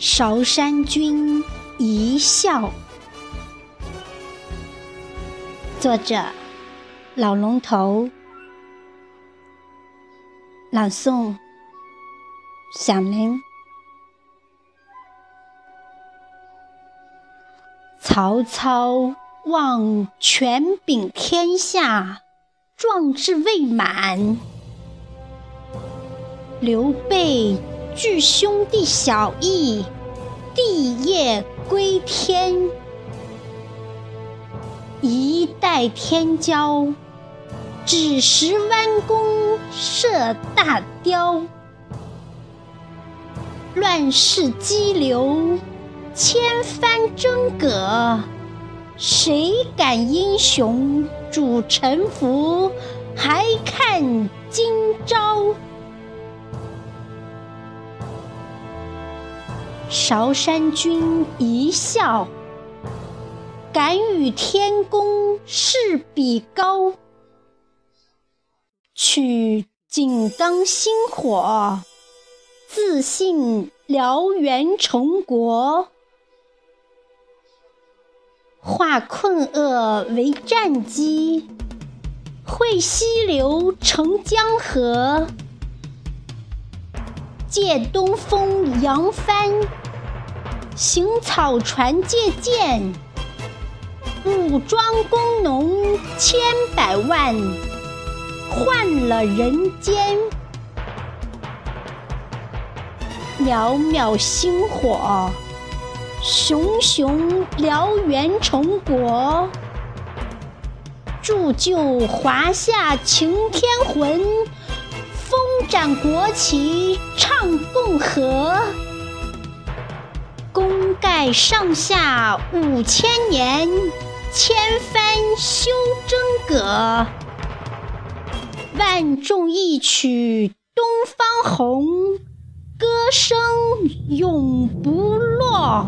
韶山君一笑。作者：老龙头。朗诵：响铃。曹操望权柄天下，壮志未满；刘备惧兄弟小义，帝业归天。一代天骄，只识弯弓射大雕。乱世激流，千帆争戈，谁敢英雄主沉浮？还看今朝。韶山君一笑。敢与天公试比高，取井冈星火，自信燎原成国。化困厄为战机，汇溪流成江河，借东风扬帆，行草船借箭。武装工农千百万，换了人间。渺渺星火，熊熊燎原成国。铸就华夏擎天魂，展国旗唱共和。功盖上下五千年。千帆休争戈，万众一曲东方红，歌声永不落。